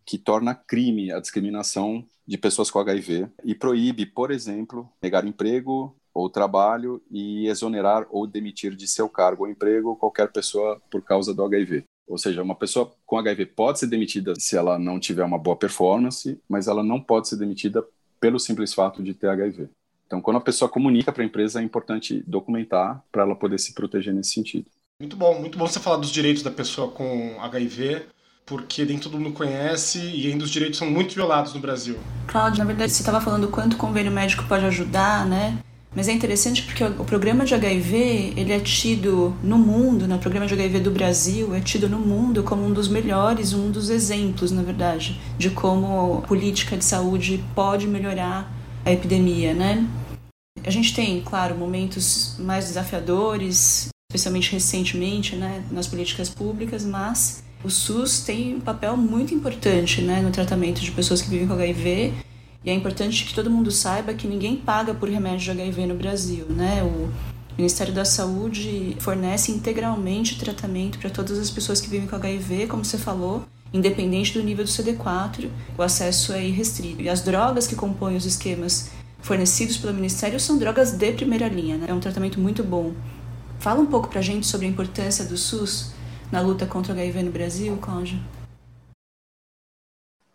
que torna crime a discriminação de pessoas com HIV e proíbe, por exemplo, negar emprego ou trabalho e exonerar ou demitir de seu cargo ou emprego qualquer pessoa por causa do HIV. Ou seja, uma pessoa com HIV pode ser demitida se ela não tiver uma boa performance, mas ela não pode ser demitida pelo simples fato de ter HIV. Então, quando a pessoa comunica para a empresa, é importante documentar para ela poder se proteger nesse sentido. Muito bom, muito bom você falar dos direitos da pessoa com HIV, porque nem todo mundo conhece e ainda os direitos são muito violados no Brasil. Cláudio, na verdade, você estava falando quanto o convênio médico pode ajudar, né? Mas é interessante porque o programa de HIV, ele é tido no mundo, né? o programa de HIV do Brasil é tido no mundo como um dos melhores, um dos exemplos, na verdade, de como a política de saúde pode melhorar a epidemia, né? A gente tem, claro, momentos mais desafiadores, especialmente recentemente, né, nas políticas públicas, mas o SUS tem um papel muito importante, né, no tratamento de pessoas que vivem com HIV. E é importante que todo mundo saiba que ninguém paga por remédio de HIV no Brasil, né? O Ministério da Saúde fornece integralmente tratamento para todas as pessoas que vivem com HIV, como você falou, independente do nível do CD4, o acesso é irrestrito. E as drogas que compõem os esquemas fornecidos pelo Ministério são drogas de primeira linha, né? é um tratamento muito bom. Fala um pouco pra gente sobre a importância do SUS na luta contra o HIV no Brasil, Cláudio.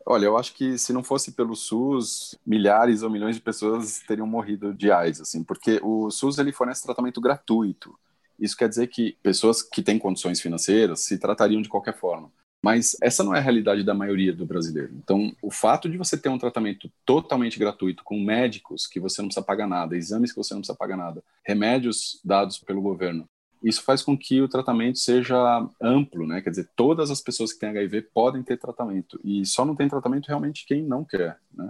Olha, eu acho que se não fosse pelo SUS, milhares ou milhões de pessoas teriam morrido de AIDS, assim, porque o SUS ele fornece tratamento gratuito. Isso quer dizer que pessoas que têm condições financeiras se tratariam de qualquer forma. Mas essa não é a realidade da maioria do brasileiro. Então, o fato de você ter um tratamento totalmente gratuito, com médicos que você não precisa pagar nada, exames que você não precisa pagar nada, remédios dados pelo governo, isso faz com que o tratamento seja amplo, né? Quer dizer, todas as pessoas que têm HIV podem ter tratamento e só não tem tratamento realmente quem não quer, né?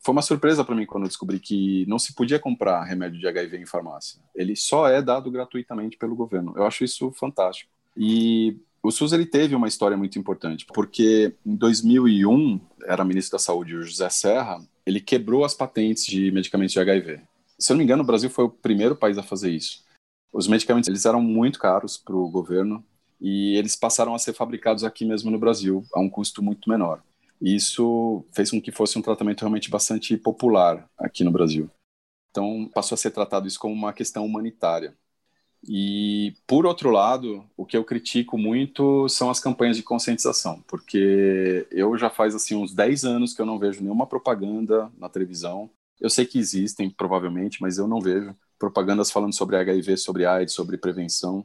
Foi uma surpresa para mim quando eu descobri que não se podia comprar remédio de HIV em farmácia. Ele só é dado gratuitamente pelo governo. Eu acho isso fantástico. E o SUS ele teve uma história muito importante, porque em 2001, era ministro da Saúde o José Serra, ele quebrou as patentes de medicamentos de HIV. Se eu não me engano, o Brasil foi o primeiro país a fazer isso. Os medicamentos eles eram muito caros para o governo e eles passaram a ser fabricados aqui mesmo no Brasil, a um custo muito menor. Isso fez com que fosse um tratamento realmente bastante popular aqui no Brasil. Então, passou a ser tratado isso como uma questão humanitária. E, por outro lado, o que eu critico muito são as campanhas de conscientização, porque eu já faz assim uns 10 anos que eu não vejo nenhuma propaganda na televisão. Eu sei que existem, provavelmente, mas eu não vejo propagandas falando sobre HIV, sobre AIDS, sobre prevenção.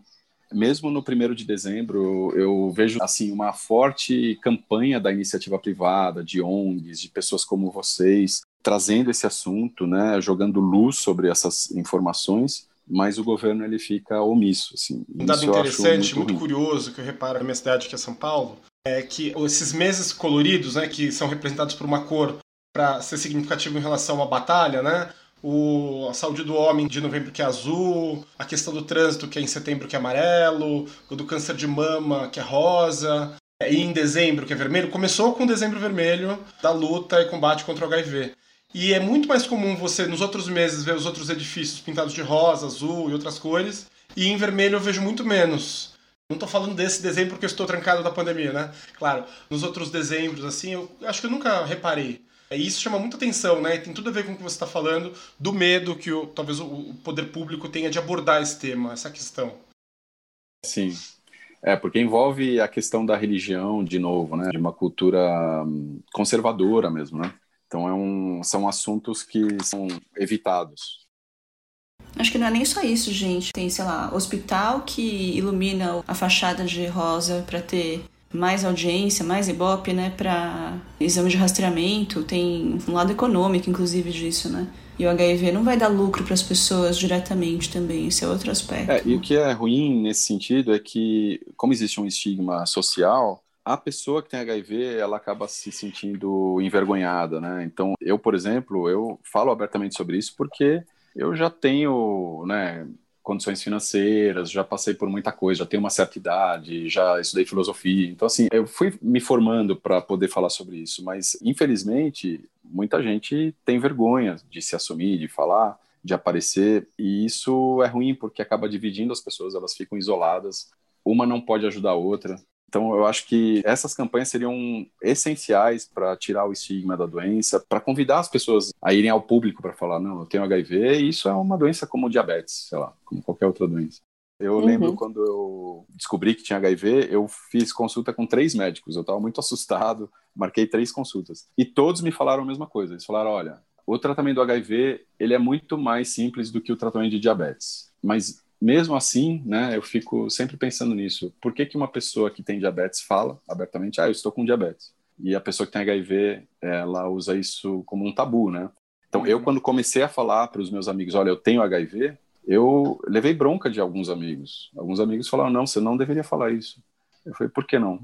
Mesmo no primeiro de dezembro, eu vejo assim uma forte campanha da iniciativa privada, de ONGs, de pessoas como vocês, trazendo esse assunto, né, jogando luz sobre essas informações mas o governo ele fica omisso. Assim. Um dado interessante, muito, muito curioso, que eu reparo na minha cidade, que é São Paulo, é que esses meses coloridos, né, que são representados por uma cor para ser significativo em relação a uma batalha, né? O, a saúde do homem de novembro que é azul, a questão do trânsito que é em setembro que é amarelo, o do câncer de mama que é rosa, e em dezembro que é vermelho, começou com o dezembro vermelho da luta e combate contra o HIV. E é muito mais comum você, nos outros meses, ver os outros edifícios pintados de rosa, azul e outras cores. E em vermelho eu vejo muito menos. Não estou falando desse dezembro porque eu estou trancado da pandemia, né? Claro, nos outros dezembros, assim, eu acho que eu nunca reparei. E isso chama muita atenção, né? Tem tudo a ver com o que você está falando, do medo que o, talvez o poder público tenha de abordar esse tema, essa questão. Sim. É, porque envolve a questão da religião, de novo, né? De uma cultura hum, conservadora mesmo, né? Então é um, são assuntos que são evitados. Acho que não é nem só isso, gente. Tem, sei lá, hospital que ilumina a fachada de rosa para ter mais audiência, mais ibope, né, para exame de rastreamento. Tem um lado econômico, inclusive, disso, né? E o HIV não vai dar lucro para as pessoas diretamente também, esse é outro aspecto. É, e o que é ruim nesse sentido é que, como existe um estigma social, a pessoa que tem HIV, ela acaba se sentindo envergonhada, né? Então, eu, por exemplo, eu falo abertamente sobre isso porque eu já tenho, né, condições financeiras, já passei por muita coisa, já tenho uma certa idade, já estudei filosofia. Então, assim, eu fui me formando para poder falar sobre isso, mas infelizmente muita gente tem vergonha de se assumir, de falar, de aparecer, e isso é ruim porque acaba dividindo as pessoas, elas ficam isoladas, uma não pode ajudar a outra. Então, eu acho que essas campanhas seriam essenciais para tirar o estigma da doença, para convidar as pessoas a irem ao público para falar: não, eu tenho HIV e isso é uma doença como diabetes, sei lá, como qualquer outra doença. Eu uhum. lembro quando eu descobri que tinha HIV, eu fiz consulta com três médicos. Eu estava muito assustado, marquei três consultas. E todos me falaram a mesma coisa. Eles falaram: olha, o tratamento do HIV ele é muito mais simples do que o tratamento de diabetes. Mas mesmo assim, né, eu fico sempre pensando nisso. Por que, que uma pessoa que tem diabetes fala abertamente, ah, eu estou com diabetes? E a pessoa que tem HIV, ela usa isso como um tabu, né? Então, eu, uhum. quando comecei a falar para os meus amigos, olha, eu tenho HIV, eu levei bronca de alguns amigos. Alguns amigos falaram, não, você não deveria falar isso. Eu falei, por que não?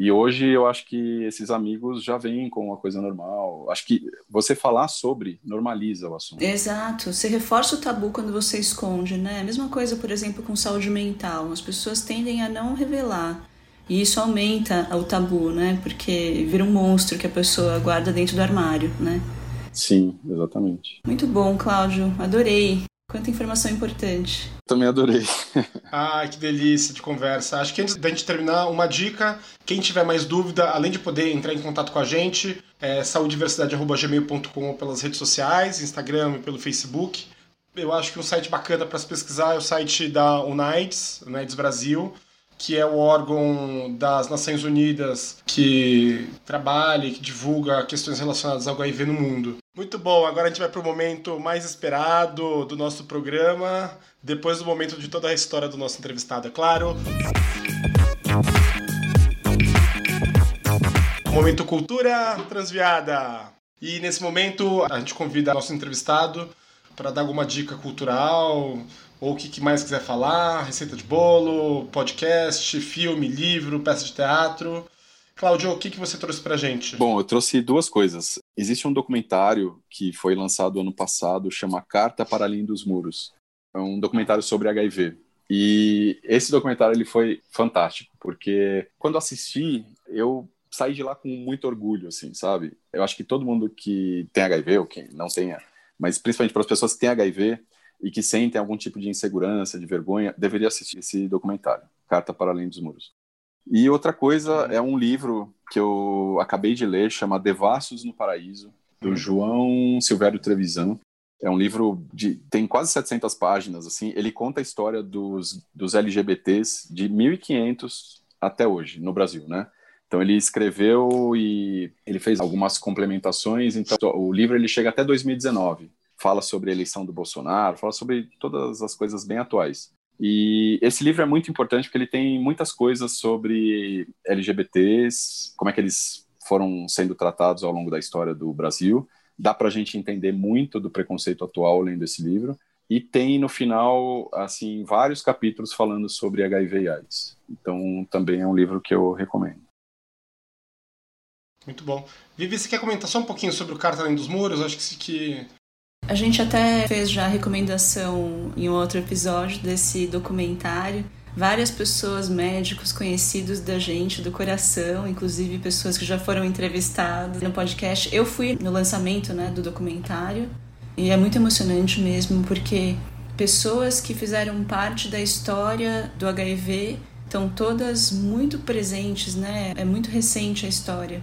E hoje eu acho que esses amigos já vêm com uma coisa normal. Acho que você falar sobre normaliza o assunto. Exato. Você reforça o tabu quando você esconde, né? A mesma coisa, por exemplo, com saúde mental. As pessoas tendem a não revelar. E isso aumenta o tabu, né? Porque vira um monstro que a pessoa guarda dentro do armário, né? Sim, exatamente. Muito bom, Cláudio. Adorei. Quanta informação importante. Também adorei. ah, que delícia de conversa. Acho que antes da gente terminar, uma dica: quem tiver mais dúvida, além de poder entrar em contato com a gente, é saudiversidade.gmail.com pelas redes sociais, Instagram e pelo Facebook. Eu acho que um site bacana para se pesquisar é o site da UNAIDS, UNAIDS Brasil que é o órgão das Nações Unidas que trabalha e que divulga questões relacionadas ao HIV no mundo. Muito bom, agora a gente vai para o momento mais esperado do nosso programa, depois do momento de toda a história do nosso entrevistado, é claro. Momento Cultura Transviada. E nesse momento a gente convida nosso entrevistado para dar alguma dica cultural, ou o que mais quiser falar, receita de bolo, podcast, filme, livro, peça de teatro. Cláudio, o que, que você trouxe pra gente? Bom, eu trouxe duas coisas. Existe um documentário que foi lançado ano passado, chama Carta para Além dos Muros. É um documentário sobre HIV. E esse documentário ele foi fantástico, porque quando assisti, eu saí de lá com muito orgulho, assim, sabe? Eu acho que todo mundo que tem HIV, ou quem não tenha, mas principalmente para as pessoas que têm HIV, e que sentem algum tipo de insegurança, de vergonha, deveria assistir esse documentário, Carta para Além dos Muros. E outra coisa uhum. é um livro que eu acabei de ler, chama Devassos no Paraíso, do uhum. João Silvério Trevisan. É um livro de tem quase 700 páginas, assim. Ele conta a história dos, dos LGBTs de 1500 até hoje no Brasil, né? Então ele escreveu e ele fez algumas complementações. Então o livro ele chega até 2019 fala sobre a eleição do Bolsonaro, fala sobre todas as coisas bem atuais. E esse livro é muito importante porque ele tem muitas coisas sobre LGBTs, como é que eles foram sendo tratados ao longo da história do Brasil. Dá para a gente entender muito do preconceito atual lendo esse livro. E tem no final, assim, vários capítulos falando sobre HIV e AIDS. Então, também é um livro que eu recomendo. Muito bom. Vivi, você quer comentar só um pouquinho sobre o Carta Além dos Muros? Acho que a gente até fez já recomendação em outro episódio desse documentário, várias pessoas, médicos conhecidos da gente, do coração, inclusive pessoas que já foram entrevistadas no podcast. Eu fui no lançamento né, do documentário e é muito emocionante mesmo, porque pessoas que fizeram parte da história do HIV estão todas muito presentes, né? É muito recente a história.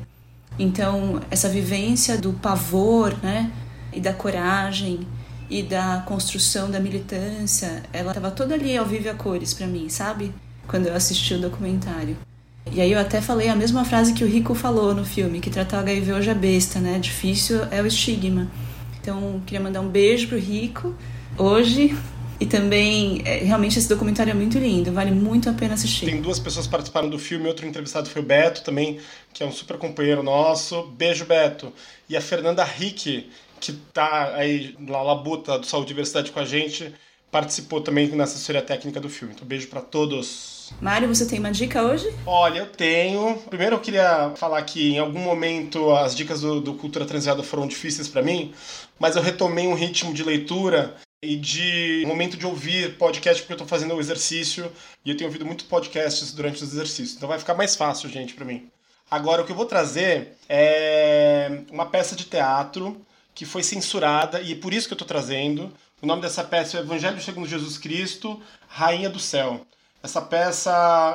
Então, essa vivência do pavor, né? E da coragem e da construção da militância, ela estava toda ali ao vivo a cores para mim, sabe? Quando eu assisti o documentário. E aí eu até falei a mesma frase que o Rico falou no filme, que tratar o HIV hoje é besta, né? Difícil é o estigma. Então, queria mandar um beijo pro Rico hoje. E também, é, realmente, esse documentário é muito lindo, vale muito a pena assistir. Tem duas pessoas que participaram do filme, outro entrevistado foi o Beto também, que é um super companheiro nosso. Beijo, Beto. E a Fernanda Rick, que tá aí na labuta do Saúde e Diversidade com a gente, participou também na assessoria técnica do filme. Então, beijo para todos. Mário, você tem uma dica hoje? Olha, eu tenho. Primeiro eu queria falar que em algum momento as dicas do, do Cultura Transviada foram difíceis para mim, mas eu retomei um ritmo de leitura e de momento de ouvir podcast porque eu estou fazendo o exercício e eu tenho ouvido muito podcasts durante os exercícios. Então vai ficar mais fácil, gente, para mim. Agora o que eu vou trazer é uma peça de teatro que foi censurada e é por isso que eu estou trazendo. O nome dessa peça é Evangelho segundo Jesus Cristo, Rainha do Céu. Essa peça,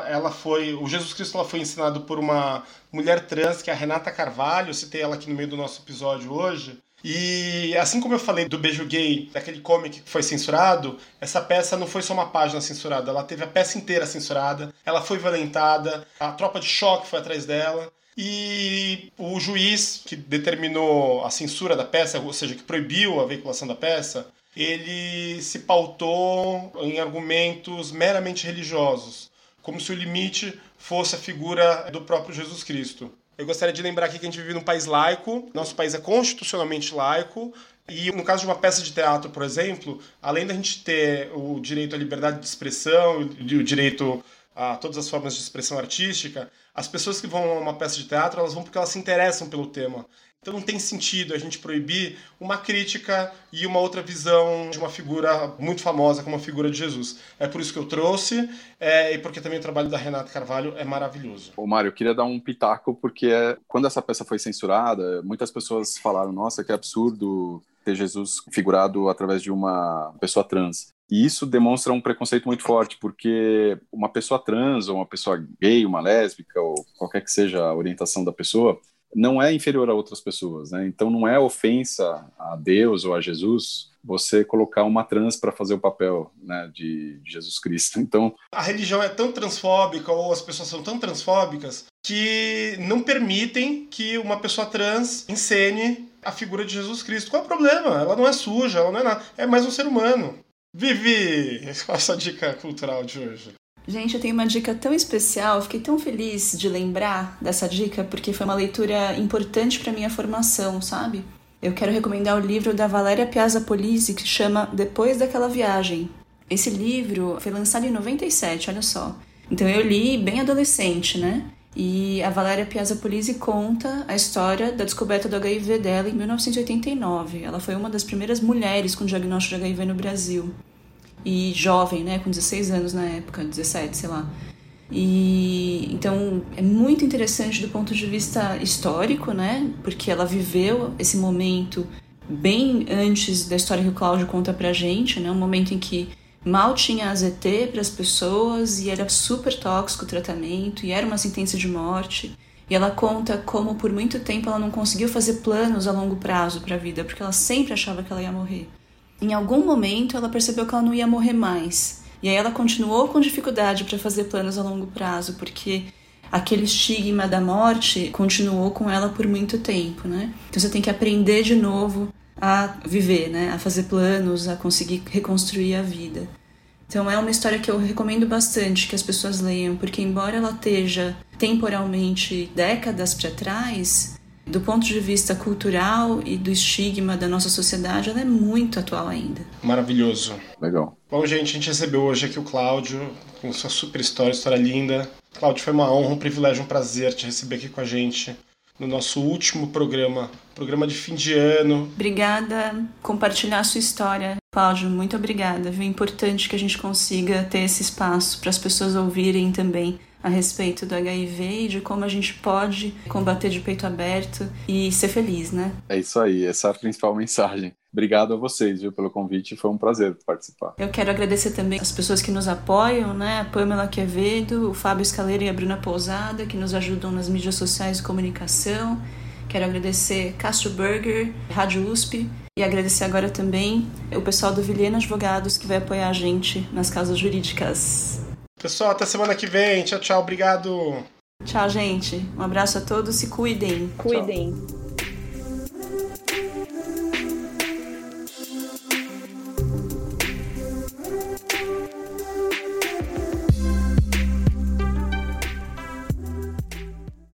ela foi, o Jesus Cristo ela foi ensinado por uma mulher trans que é a Renata Carvalho, eu citei ela aqui no meio do nosso episódio hoje. E assim como eu falei do beijo gay, daquele comic que foi censurado, essa peça não foi só uma página censurada, ela teve a peça inteira censurada, ela foi violentada, a tropa de choque foi atrás dela. E o juiz que determinou a censura da peça, ou seja, que proibiu a veiculação da peça, ele se pautou em argumentos meramente religiosos, como se o limite fosse a figura do próprio Jesus Cristo. Eu gostaria de lembrar aqui que a gente vive num país laico, nosso país é constitucionalmente laico, e no caso de uma peça de teatro, por exemplo, além da gente ter o direito à liberdade de expressão e o direito a todas as formas de expressão artística, as pessoas que vão a uma peça de teatro, elas vão porque elas se interessam pelo tema. Então não tem sentido a gente proibir uma crítica e uma outra visão de uma figura muito famosa como a figura de Jesus. É por isso que eu trouxe é, e porque também o trabalho da Renata Carvalho é maravilhoso. Ô Mário, eu queria dar um pitaco porque é, quando essa peça foi censurada, muitas pessoas falaram, nossa, que absurdo ter Jesus figurado através de uma pessoa trans. E isso demonstra um preconceito muito forte, porque uma pessoa trans, ou uma pessoa gay, uma lésbica, ou qualquer que seja a orientação da pessoa, não é inferior a outras pessoas, né? Então não é ofensa a Deus ou a Jesus você colocar uma trans para fazer o papel né, de, Jesus Cristo. Então a religião é tão transfóbica ou as pessoas são tão transfóbicas que não permitem que uma pessoa trans encene a figura de Jesus Cristo. Qual é o problema? Ela não é suja, ela não é nada. É mais um ser humano. Vivi! Qual a sua dica cultural de hoje? Gente, eu tenho uma dica tão especial, fiquei tão feliz de lembrar dessa dica, porque foi uma leitura importante para minha formação, sabe? Eu quero recomendar o livro da Valéria Piazza Polisi, que chama Depois daquela Viagem. Esse livro foi lançado em 97, olha só. Então eu li bem adolescente, né? E a Valéria Piazza Polisi conta a história da descoberta do HIV dela em 1989. Ela foi uma das primeiras mulheres com diagnóstico de HIV no Brasil e jovem, né, com 16 anos na época, 17, sei lá. E então é muito interessante do ponto de vista histórico, né? Porque ela viveu esse momento bem antes da história que o Cláudio conta pra gente, né? Um momento em que mal tinha AZT para as pessoas e era super tóxico o tratamento e era uma sentença de morte. E ela conta como por muito tempo ela não conseguiu fazer planos a longo prazo para a vida, porque ela sempre achava que ela ia morrer em algum momento ela percebeu que ela não ia morrer mais. E aí ela continuou com dificuldade para fazer planos a longo prazo, porque aquele estigma da morte continuou com ela por muito tempo, né? Então você tem que aprender de novo a viver, né? A fazer planos, a conseguir reconstruir a vida. Então é uma história que eu recomendo bastante que as pessoas leiam, porque embora ela esteja temporalmente décadas para trás, do ponto de vista cultural e do estigma da nossa sociedade, ela é muito atual ainda. Maravilhoso. Legal. Bom, gente, a gente recebeu hoje aqui o Cláudio, com sua super história, história linda. Cláudio, foi uma honra, um privilégio, um prazer te receber aqui com a gente. No nosso último programa, programa de fim de ano. Obrigada compartilhar a sua história. Cláudio, muito obrigada. É importante que a gente consiga ter esse espaço para as pessoas ouvirem também a respeito do HIV e de como a gente pode combater de peito aberto e ser feliz, né? É isso aí, essa é a principal mensagem. Obrigado a vocês viu, pelo convite, foi um prazer participar. Eu quero agradecer também as pessoas que nos apoiam, né? A Pamela Quevedo, o Fábio Escaleira e a Bruna Pousada, que nos ajudam nas mídias sociais e comunicação. Quero agradecer Castro Burger, Rádio USP e agradecer agora também o pessoal do Vilhena Advogados que vai apoiar a gente nas causas jurídicas. Pessoal, até semana que vem. Tchau, tchau. Obrigado. Tchau, gente. Um abraço a todos e cuidem. Cuidem. Tchau.